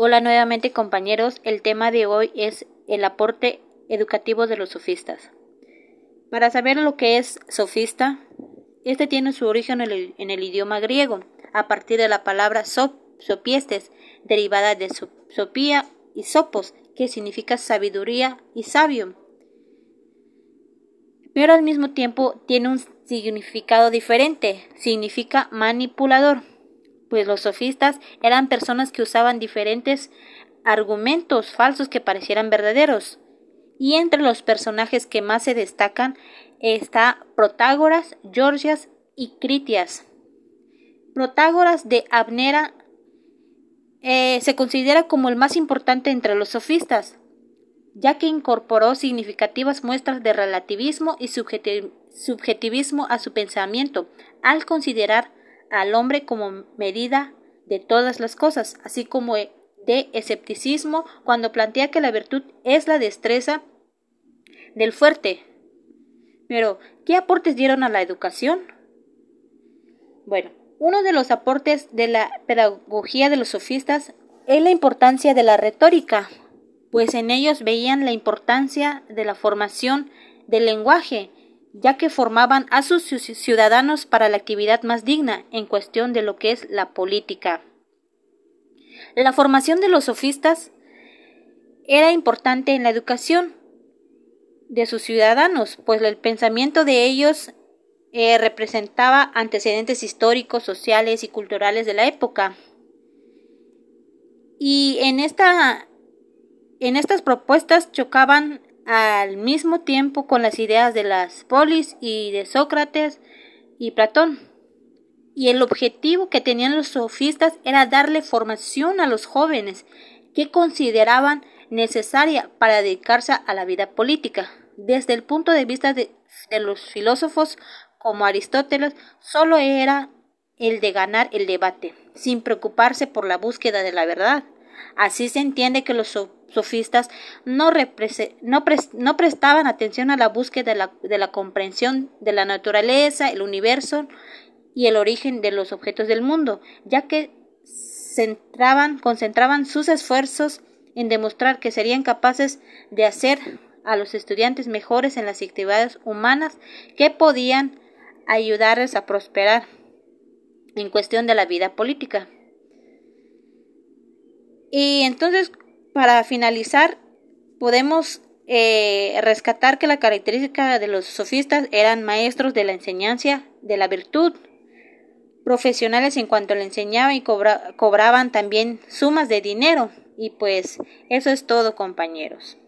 Hola nuevamente compañeros, el tema de hoy es el aporte educativo de los sofistas. Para saber lo que es sofista, este tiene su origen en el, idioma griego, a partir de la palabra sop, sopiestes, derivada de sopía y sopos, que significa sabiduría y sabio. Pero al mismo tiempo tiene un significado diferente, significa manipulador pues los sofistas eran personas que usaban diferentes argumentos falsos que parecieran verdaderos. Y entre los personajes que más se destacan está Protágoras, Georgias y Critias. Protágoras de Abnera eh, se considera como el más importante entre los sofistas, ya que incorporó significativas muestras de relativismo y subjetivismo a su pensamiento, al considerar al hombre como medida de todas las cosas, así como de escepticismo cuando plantea que la virtud es la destreza del fuerte. Pero, ¿qué aportes dieron a la educación? Bueno, uno de los aportes de la pedagogía de los sofistas es la importancia de la retórica, pues en ellos veían la importancia de la formación del lenguaje ya que formaban a sus ciudadanos para la actividad más digna en cuestión de lo que es la política. La formación de los sofistas era importante en la educación de sus ciudadanos, pues el pensamiento de ellos eh, representaba antecedentes históricos, sociales y culturales de la época. Y en, esta, en estas propuestas chocaban al mismo tiempo con las ideas de las polis y de Sócrates y Platón. Y el objetivo que tenían los sofistas era darle formación a los jóvenes que consideraban necesaria para dedicarse a la vida política. Desde el punto de vista de, de los filósofos como Aristóteles, solo era el de ganar el debate, sin preocuparse por la búsqueda de la verdad. Así se entiende que los sofistas no, no, prestaban atención a la búsqueda de la, de la comprensión de la naturaleza, el universo y el origen de los objetos del mundo, ya que centraban, concentraban sus esfuerzos en demostrar que serían capaces de hacer a los estudiantes mejores en las actividades humanas que podían ayudarles a prosperar en cuestión de la vida política. Y entonces, para finalizar, podemos eh, rescatar que la característica de los sofistas eran maestros de la enseñanza de la virtud, profesionales en cuanto le enseñaban y cobraban también sumas de dinero. Y pues eso es todo, compañeros.